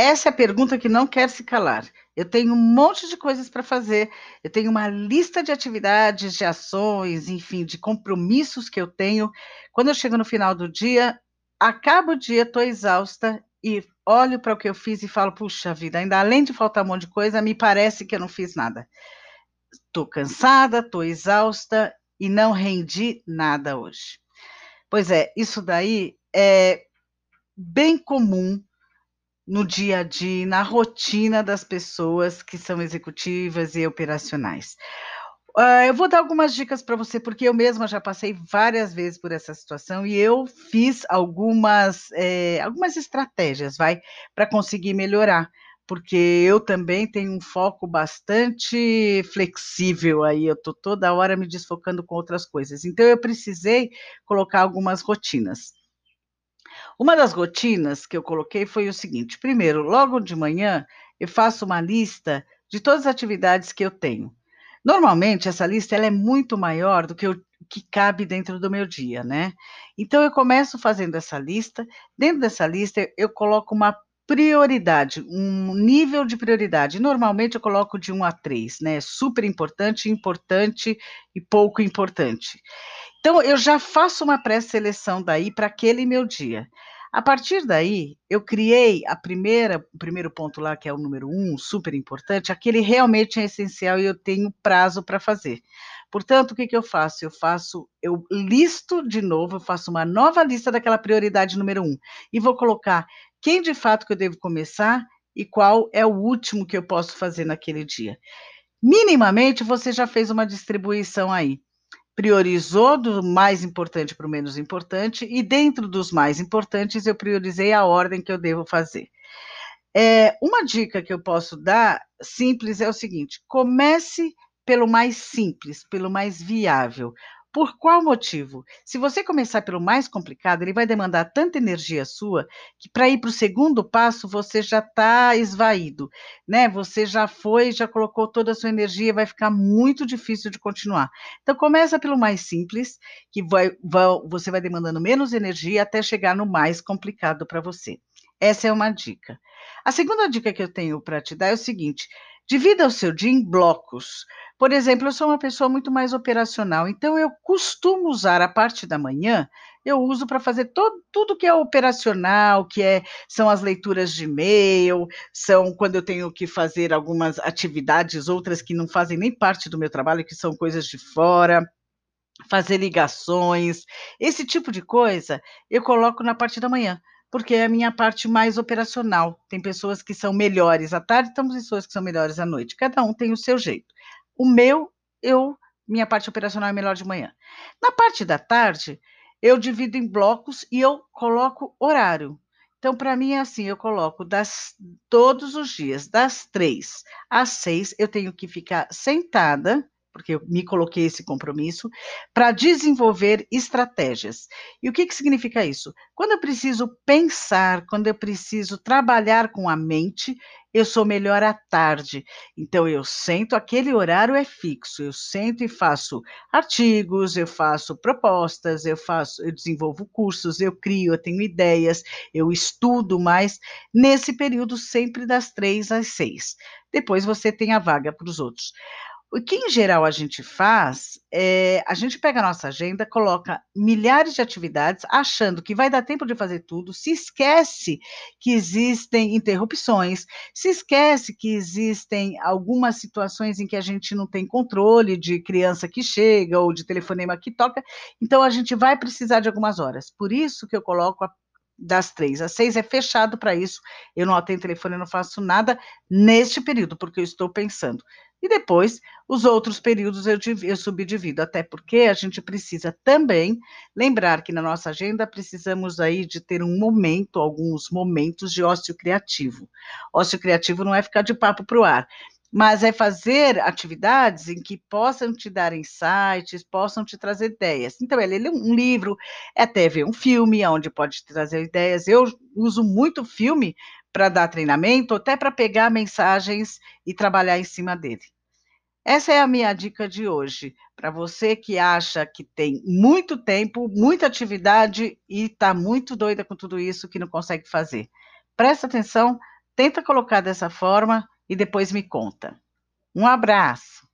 essa é a pergunta que não quer se calar. Eu tenho um monte de coisas para fazer, eu tenho uma lista de atividades, de ações, enfim, de compromissos que eu tenho. Quando eu chego no final do dia, acabo o dia, estou exausta e olho para o que eu fiz e falo: puxa vida, ainda além de faltar um monte de coisa, me parece que eu não fiz nada. Estou cansada, estou exausta e não rendi nada hoje. Pois é, isso daí é bem comum no dia a dia, na rotina das pessoas que são executivas e operacionais. Uh, eu vou dar algumas dicas para você, porque eu mesma já passei várias vezes por essa situação e eu fiz algumas, é, algumas estratégias, vai, para conseguir melhorar, porque eu também tenho um foco bastante flexível aí, eu estou toda hora me desfocando com outras coisas. Então, eu precisei colocar algumas rotinas. Uma das rotinas que eu coloquei foi o seguinte: primeiro, logo de manhã, eu faço uma lista de todas as atividades que eu tenho. Normalmente, essa lista ela é muito maior do que o que cabe dentro do meu dia, né? Então, eu começo fazendo essa lista. Dentro dessa lista, eu coloco uma prioridade, um nível de prioridade. Normalmente, eu coloco de 1 a 3, né? Super importante, importante e pouco importante. Então, eu já faço uma pré-seleção daí para aquele meu dia. A partir daí, eu criei a primeira, o primeiro ponto lá, que é o número um, super importante, aquele realmente é essencial e eu tenho prazo para fazer. Portanto, o que, que eu faço? Eu faço, eu listo de novo, eu faço uma nova lista daquela prioridade número um e vou colocar quem de fato que eu devo começar e qual é o último que eu posso fazer naquele dia. Minimamente, você já fez uma distribuição aí priorizou do mais importante para o menos importante, e dentro dos mais importantes, eu priorizei a ordem que eu devo fazer. É, uma dica que eu posso dar simples é o seguinte: comece pelo mais simples, pelo mais viável. Por qual motivo? Se você começar pelo mais complicado, ele vai demandar tanta energia sua que para ir para o segundo passo você já está esvaído, né? Você já foi, já colocou toda a sua energia, vai ficar muito difícil de continuar. Então começa pelo mais simples, que vai, vai, você vai demandando menos energia até chegar no mais complicado para você. Essa é uma dica. A segunda dica que eu tenho para te dar é o seguinte: divida o seu dia em blocos. Por exemplo, eu sou uma pessoa muito mais operacional, então eu costumo usar a parte da manhã, eu uso para fazer todo, tudo que é operacional, que é, são as leituras de e-mail, são quando eu tenho que fazer algumas atividades, outras que não fazem nem parte do meu trabalho, que são coisas de fora fazer ligações, esse tipo de coisa eu coloco na parte da manhã, porque é a minha parte mais operacional. Tem pessoas que são melhores à tarde, tem pessoas que são melhores à noite. Cada um tem o seu jeito. O meu, eu, minha parte operacional é melhor de manhã. Na parte da tarde, eu divido em blocos e eu coloco horário. Então, para mim é assim, eu coloco das todos os dias, das três às seis, eu tenho que ficar sentada porque eu me coloquei esse compromisso, para desenvolver estratégias. E o que, que significa isso? Quando eu preciso pensar, quando eu preciso trabalhar com a mente, eu sou melhor à tarde. Então, eu sento, aquele horário é fixo, eu sento e faço artigos, eu faço propostas, eu faço, eu desenvolvo cursos, eu crio, eu tenho ideias, eu estudo mais, nesse período sempre das três às seis. Depois você tem a vaga para os outros. O que em geral a gente faz é a gente pega a nossa agenda, coloca milhares de atividades, achando que vai dar tempo de fazer tudo, se esquece que existem interrupções, se esquece que existem algumas situações em que a gente não tem controle de criança que chega ou de telefonema que toca, então a gente vai precisar de algumas horas. Por isso que eu coloco a das três às seis é fechado para isso. Eu não atendo telefone, eu não faço nada neste período, porque eu estou pensando. E depois, os outros períodos eu, eu subdivido, até porque a gente precisa também lembrar que na nossa agenda precisamos aí de ter um momento, alguns momentos de ócio criativo. Ócio criativo não é ficar de papo para o ar, mas é fazer atividades em que possam te dar insights, possam te trazer ideias. Então, é ler um livro, é até ver um filme, onde pode te trazer ideias. Eu uso muito filme para dar treinamento, até para pegar mensagens e trabalhar em cima dele. Essa é a minha dica de hoje, para você que acha que tem muito tempo, muita atividade e está muito doida com tudo isso que não consegue fazer. Presta atenção, tenta colocar dessa forma e depois me conta. Um abraço.